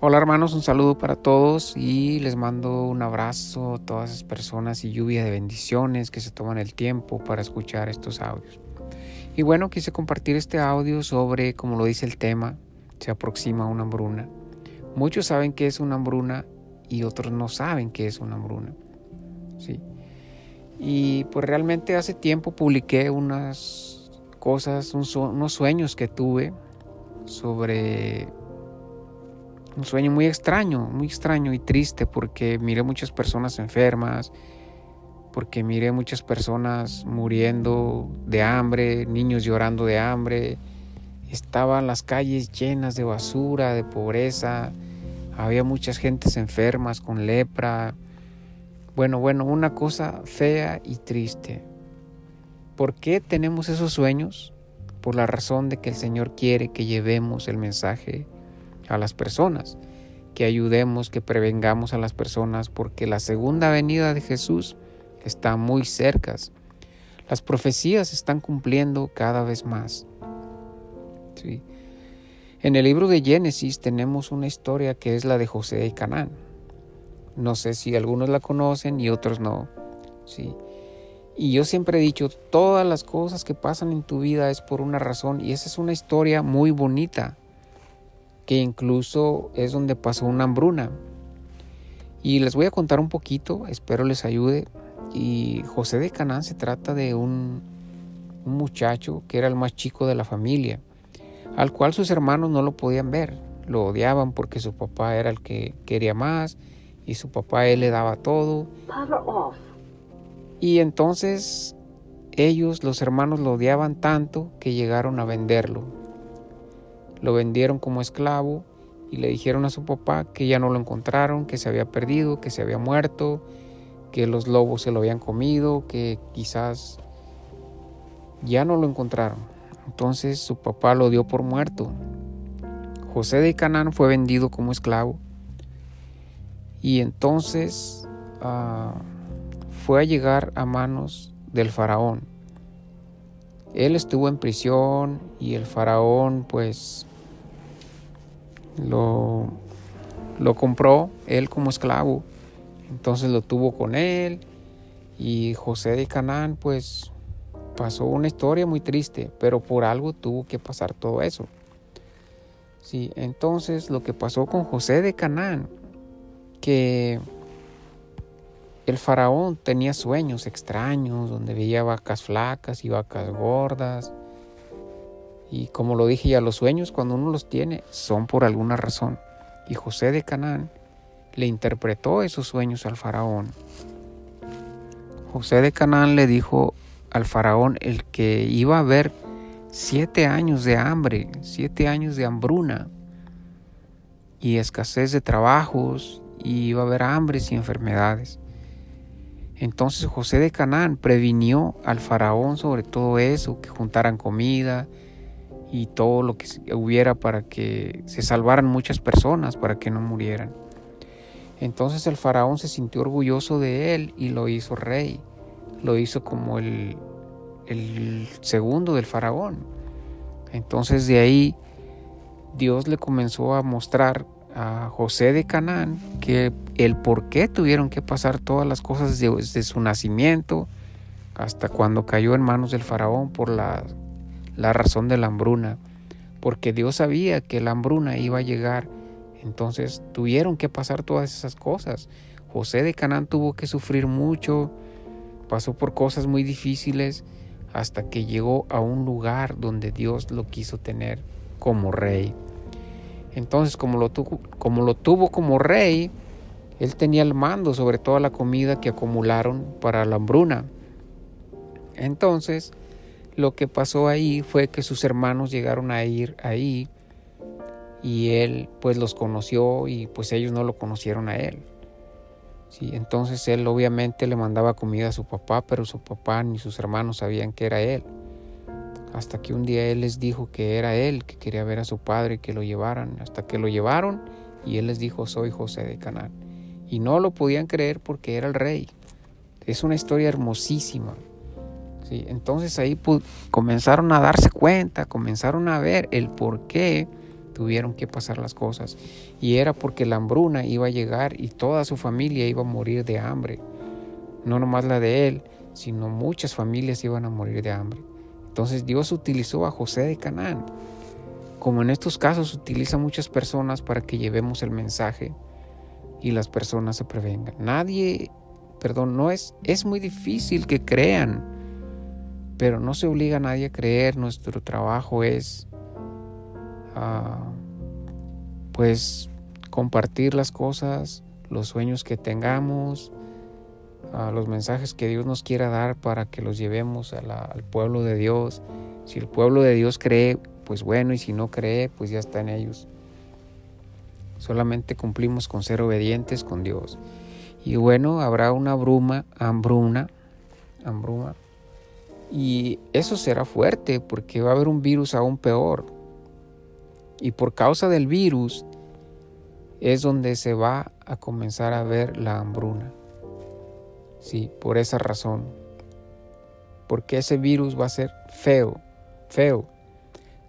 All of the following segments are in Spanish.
Hola hermanos, un saludo para todos y les mando un abrazo a todas esas personas y lluvia de bendiciones que se toman el tiempo para escuchar estos audios. Y bueno, quise compartir este audio sobre, como lo dice el tema, se aproxima una hambruna. Muchos saben qué es una hambruna y otros no saben qué es una hambruna. ¿sí? Y pues realmente hace tiempo publiqué unas cosas, unos sueños que tuve sobre un sueño muy extraño, muy extraño y triste porque miré muchas personas enfermas, porque miré muchas personas muriendo de hambre, niños llorando de hambre, estaban las calles llenas de basura, de pobreza, había muchas gentes enfermas con lepra. Bueno, bueno, una cosa fea y triste. ¿Por qué tenemos esos sueños? Por la razón de que el Señor quiere que llevemos el mensaje a las personas, que ayudemos, que prevengamos a las personas, porque la segunda venida de Jesús está muy cerca. Las profecías se están cumpliendo cada vez más. ¿Sí? En el libro de Génesis tenemos una historia que es la de José y Canaán. No sé si algunos la conocen y otros no. ¿sí? Y yo siempre he dicho, todas las cosas que pasan en tu vida es por una razón y esa es una historia muy bonita que incluso es donde pasó una hambruna. Y les voy a contar un poquito, espero les ayude. Y José de Canaán se trata de un, un muchacho que era el más chico de la familia, al cual sus hermanos no lo podían ver, lo odiaban porque su papá era el que quería más y su papá él le daba todo. Y entonces ellos, los hermanos, lo odiaban tanto que llegaron a venderlo lo vendieron como esclavo y le dijeron a su papá que ya no lo encontraron, que se había perdido, que se había muerto, que los lobos se lo habían comido, que quizás ya no lo encontraron. Entonces su papá lo dio por muerto. José de Canaán fue vendido como esclavo y entonces ah, fue a llegar a manos del faraón. Él estuvo en prisión y el faraón pues lo, lo compró él como esclavo. Entonces lo tuvo con él y José de Canaán pues pasó una historia muy triste, pero por algo tuvo que pasar todo eso. Sí, entonces lo que pasó con José de Canaán, que el faraón tenía sueños extraños donde veía vacas flacas y vacas gordas y como lo dije ya, los sueños cuando uno los tiene son por alguna razón. Y José de Canaán le interpretó esos sueños al faraón. José de Canaán le dijo al faraón el que iba a haber siete años de hambre, siete años de hambruna y escasez de trabajos y iba a haber hambres y enfermedades. Entonces José de Canaán previnió al faraón sobre todo eso, que juntaran comida, y todo lo que hubiera para que se salvaran muchas personas, para que no murieran. Entonces el faraón se sintió orgulloso de él y lo hizo rey. Lo hizo como el, el segundo del faraón. Entonces de ahí Dios le comenzó a mostrar a José de Canaán que el por qué tuvieron que pasar todas las cosas desde su nacimiento hasta cuando cayó en manos del faraón por la la razón de la hambruna, porque Dios sabía que la hambruna iba a llegar, entonces tuvieron que pasar todas esas cosas. José de Canaán tuvo que sufrir mucho, pasó por cosas muy difíciles hasta que llegó a un lugar donde Dios lo quiso tener como rey. Entonces, como lo, tuvo, como lo tuvo como rey, él tenía el mando sobre toda la comida que acumularon para la hambruna. Entonces, lo que pasó ahí fue que sus hermanos llegaron a ir ahí y él pues los conoció y pues ellos no lo conocieron a él. Sí, entonces él obviamente le mandaba comida a su papá, pero su papá ni sus hermanos sabían que era él. Hasta que un día él les dijo que era él, que quería ver a su padre y que lo llevaran. Hasta que lo llevaron y él les dijo, soy José de Canaán. Y no lo podían creer porque era el rey. Es una historia hermosísima. Entonces ahí comenzaron a darse cuenta, comenzaron a ver el por qué tuvieron que pasar las cosas. Y era porque la hambruna iba a llegar y toda su familia iba a morir de hambre. No nomás la de él, sino muchas familias iban a morir de hambre. Entonces Dios utilizó a José de Canaán. Como en estos casos utiliza muchas personas para que llevemos el mensaje y las personas se prevengan. Nadie, perdón, no es, es muy difícil que crean, pero no se obliga a nadie a creer. Nuestro trabajo es, ah, pues, compartir las cosas, los sueños que tengamos, a los mensajes que Dios nos quiera dar para que los llevemos al pueblo de Dios. Si el pueblo de Dios cree, pues bueno, y si no cree, pues ya está en ellos. Solamente cumplimos con ser obedientes con Dios. Y bueno, habrá una bruma, hambruna, hambruma. Y eso será fuerte porque va a haber un virus aún peor. Y por causa del virus es donde se va a comenzar a ver la hambruna. Sí, por esa razón. Porque ese virus va a ser feo, feo.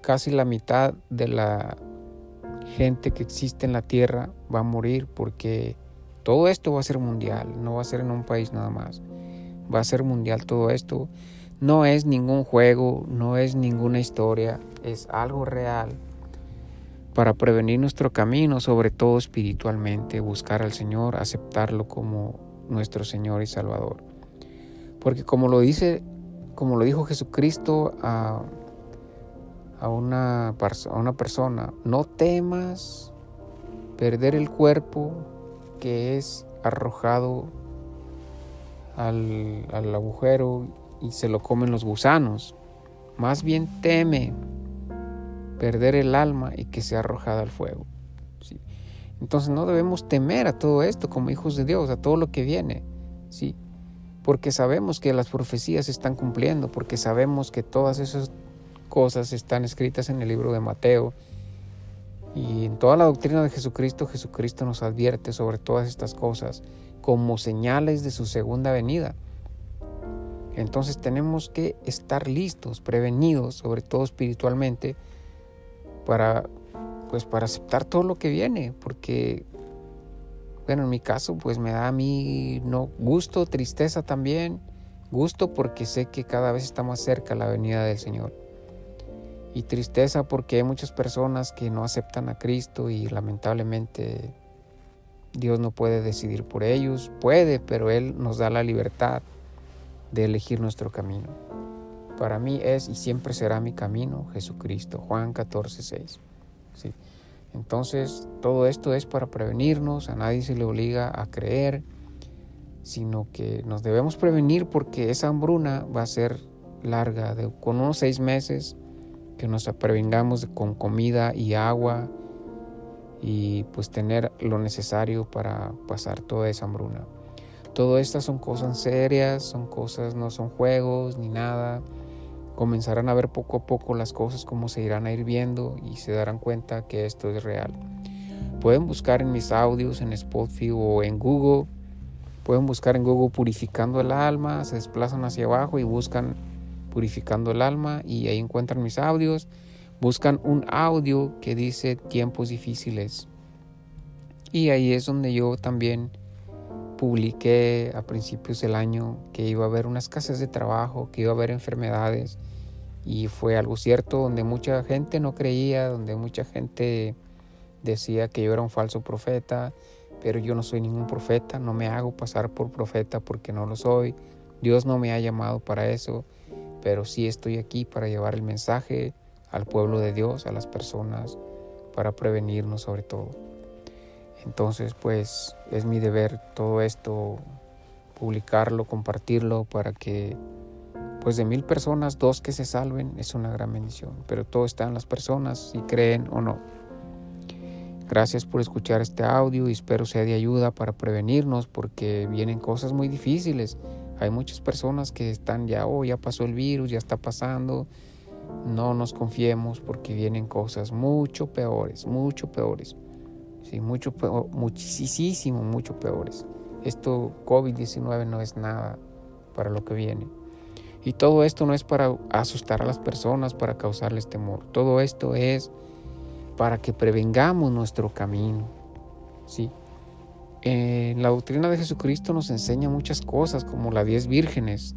Casi la mitad de la gente que existe en la tierra va a morir porque todo esto va a ser mundial, no va a ser en un país nada más. Va a ser mundial todo esto. No es ningún juego, no es ninguna historia, es algo real para prevenir nuestro camino, sobre todo espiritualmente, buscar al Señor, aceptarlo como nuestro Señor y Salvador. Porque como lo dice, como lo dijo Jesucristo a, a, una, a una persona, no temas perder el cuerpo que es arrojado al, al, agujero y se lo comen los gusanos. Más bien teme perder el alma y que sea arrojada al fuego. Entonces no debemos temer a todo esto como hijos de Dios, a todo lo que viene, ¿sí? Porque sabemos que las profecías se están cumpliendo, porque sabemos que todas esas cosas están escritas en el libro de Mateo. Y en toda la doctrina de Jesucristo, Jesucristo nos advierte sobre todas estas cosas como señales de su segunda venida. Entonces tenemos que estar listos, prevenidos, sobre todo espiritualmente, para pues para aceptar todo lo que viene, porque, bueno, en mi caso, pues me da a mí no, gusto, tristeza también, gusto porque sé que cada vez está más cerca la venida del Señor. Y tristeza porque hay muchas personas que no aceptan a Cristo y lamentablemente Dios no puede decidir por ellos. Puede, pero Él nos da la libertad de elegir nuestro camino. Para mí es y siempre será mi camino Jesucristo. Juan 14, 6. Entonces, todo esto es para prevenirnos, a nadie se le obliga a creer, sino que nos debemos prevenir porque esa hambruna va a ser larga, de, con unos seis meses, que nos prevengamos con comida y agua y pues tener lo necesario para pasar toda esa hambruna. Todo estas son cosas serias, son cosas, no son juegos ni nada comenzarán a ver poco a poco las cosas como se irán a ir viendo y se darán cuenta que esto es real. Pueden buscar en mis audios en Spotify o en Google. Pueden buscar en Google purificando el alma, se desplazan hacia abajo y buscan purificando el alma y ahí encuentran mis audios. Buscan un audio que dice tiempos difíciles. Y ahí es donde yo también publiqué a principios del año que iba a haber una escasez de trabajo, que iba a haber enfermedades, y fue algo cierto donde mucha gente no creía, donde mucha gente decía que yo era un falso profeta, pero yo no soy ningún profeta, no me hago pasar por profeta porque no lo soy. Dios no me ha llamado para eso, pero sí estoy aquí para llevar el mensaje al pueblo de Dios, a las personas, para prevenirnos sobre todo. Entonces, pues es mi deber todo esto, publicarlo, compartirlo para que pues de mil personas, dos que se salven es una gran bendición, pero todo está en las personas, si creen o no. Gracias por escuchar este audio y espero sea de ayuda para prevenirnos porque vienen cosas muy difíciles. Hay muchas personas que están ya, oh, ya pasó el virus, ya está pasando. No nos confiemos porque vienen cosas mucho peores, mucho peores. Mucho muchísimo, mucho peores. Esto COVID-19 no es nada para lo que viene. Y todo esto no es para asustar a las personas, para causarles temor. Todo esto es para que prevengamos nuestro camino. ¿sí? En la doctrina de Jesucristo nos enseña muchas cosas, como las diez vírgenes.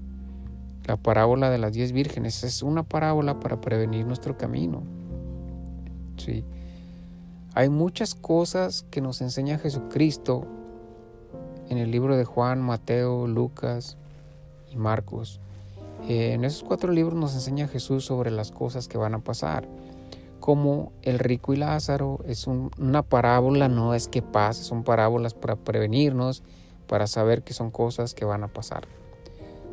La parábola de las diez vírgenes es una parábola para prevenir nuestro camino. ¿sí? Hay muchas cosas que nos enseña Jesucristo en el libro de Juan, Mateo, Lucas y Marcos. Eh, en esos cuatro libros nos enseña Jesús sobre las cosas que van a pasar. Como el rico y Lázaro es una parábola, no es que pase, son parábolas para prevenirnos, para saber que son cosas que van a pasar.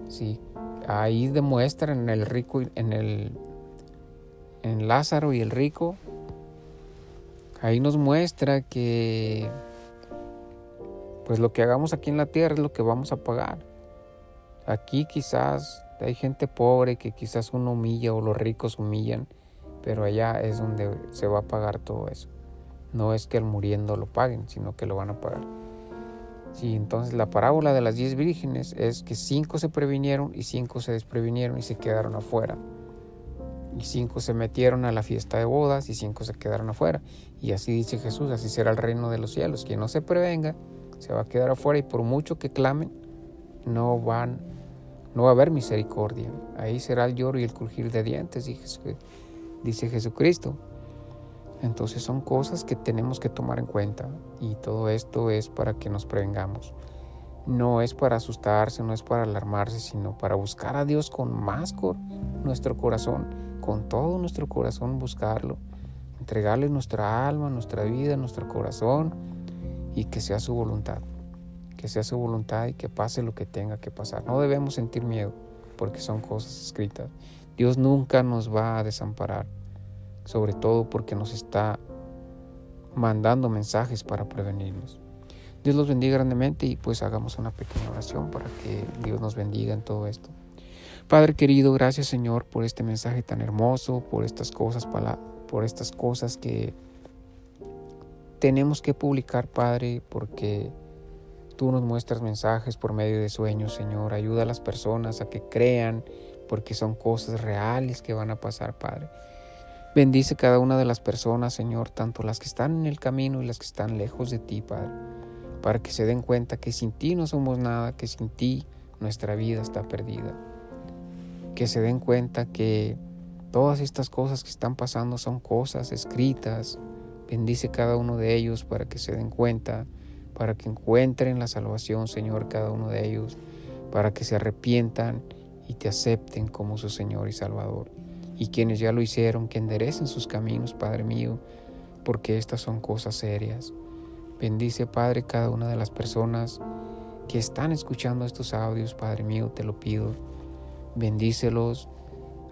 Sí, ahí demuestran el rico en el en Lázaro y el rico. Ahí nos muestra que pues lo que hagamos aquí en la tierra es lo que vamos a pagar. Aquí quizás hay gente pobre que quizás uno humilla o los ricos humillan, pero allá es donde se va a pagar todo eso. No es que al muriendo lo paguen, sino que lo van a pagar. Sí, entonces la parábola de las diez vírgenes es que cinco se previnieron y cinco se desprevinieron y se quedaron afuera. Y cinco se metieron a la fiesta de bodas y cinco se quedaron afuera. Y así dice Jesús, así será el reino de los cielos. Quien no se prevenga se va a quedar afuera y por mucho que clamen, no van no va a haber misericordia. Ahí será el lloro y el crujir de dientes, dice Jesucristo. Entonces son cosas que tenemos que tomar en cuenta y todo esto es para que nos prevengamos. No es para asustarse, no es para alarmarse, sino para buscar a Dios con más con nuestro corazón, con todo nuestro corazón buscarlo, entregarle nuestra alma, nuestra vida, nuestro corazón y que sea su voluntad que sea su voluntad y que pase lo que tenga que pasar. No debemos sentir miedo porque son cosas escritas. Dios nunca nos va a desamparar, sobre todo porque nos está mandando mensajes para prevenirnos. Dios los bendiga grandemente y pues hagamos una pequeña oración para que Dios nos bendiga en todo esto. Padre querido, gracias Señor por este mensaje tan hermoso, por estas cosas, por estas cosas que tenemos que publicar, Padre, porque Tú nos muestras mensajes por medio de sueños, Señor. Ayuda a las personas a que crean, porque son cosas reales que van a pasar, Padre. Bendice cada una de las personas, Señor, tanto las que están en el camino y las que están lejos de ti, Padre, para que se den cuenta que sin ti no somos nada, que sin ti nuestra vida está perdida. Que se den cuenta que todas estas cosas que están pasando son cosas escritas. Bendice cada uno de ellos para que se den cuenta para que encuentren la salvación, Señor, cada uno de ellos, para que se arrepientan y te acepten como su Señor y Salvador. Y quienes ya lo hicieron, que enderecen sus caminos, Padre mío, porque estas son cosas serias. Bendice, Padre, cada una de las personas que están escuchando estos audios, Padre mío, te lo pido. Bendícelos,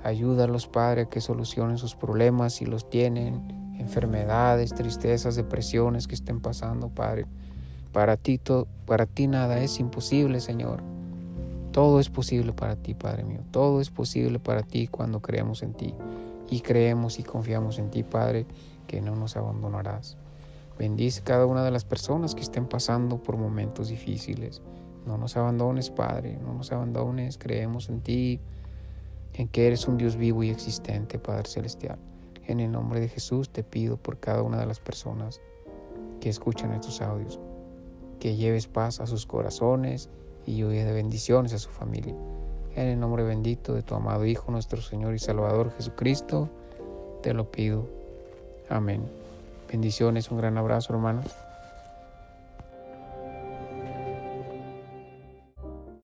ayúdalos, Padre, a que solucionen sus problemas si los tienen, enfermedades, tristezas, depresiones que estén pasando, Padre. Para ti, para ti nada es imposible, Señor. Todo es posible para ti, Padre mío. Todo es posible para ti cuando creemos en ti. Y creemos y confiamos en ti, Padre, que no nos abandonarás. Bendice cada una de las personas que estén pasando por momentos difíciles. No nos abandones, Padre, no nos abandones. Creemos en ti, en que eres un Dios vivo y existente, Padre Celestial. En el nombre de Jesús te pido por cada una de las personas que escuchan estos audios que lleves paz a sus corazones y lluvia de bendiciones a su familia. En el nombre bendito de tu amado Hijo, nuestro Señor y Salvador Jesucristo, te lo pido. Amén. Bendiciones, un gran abrazo hermanos.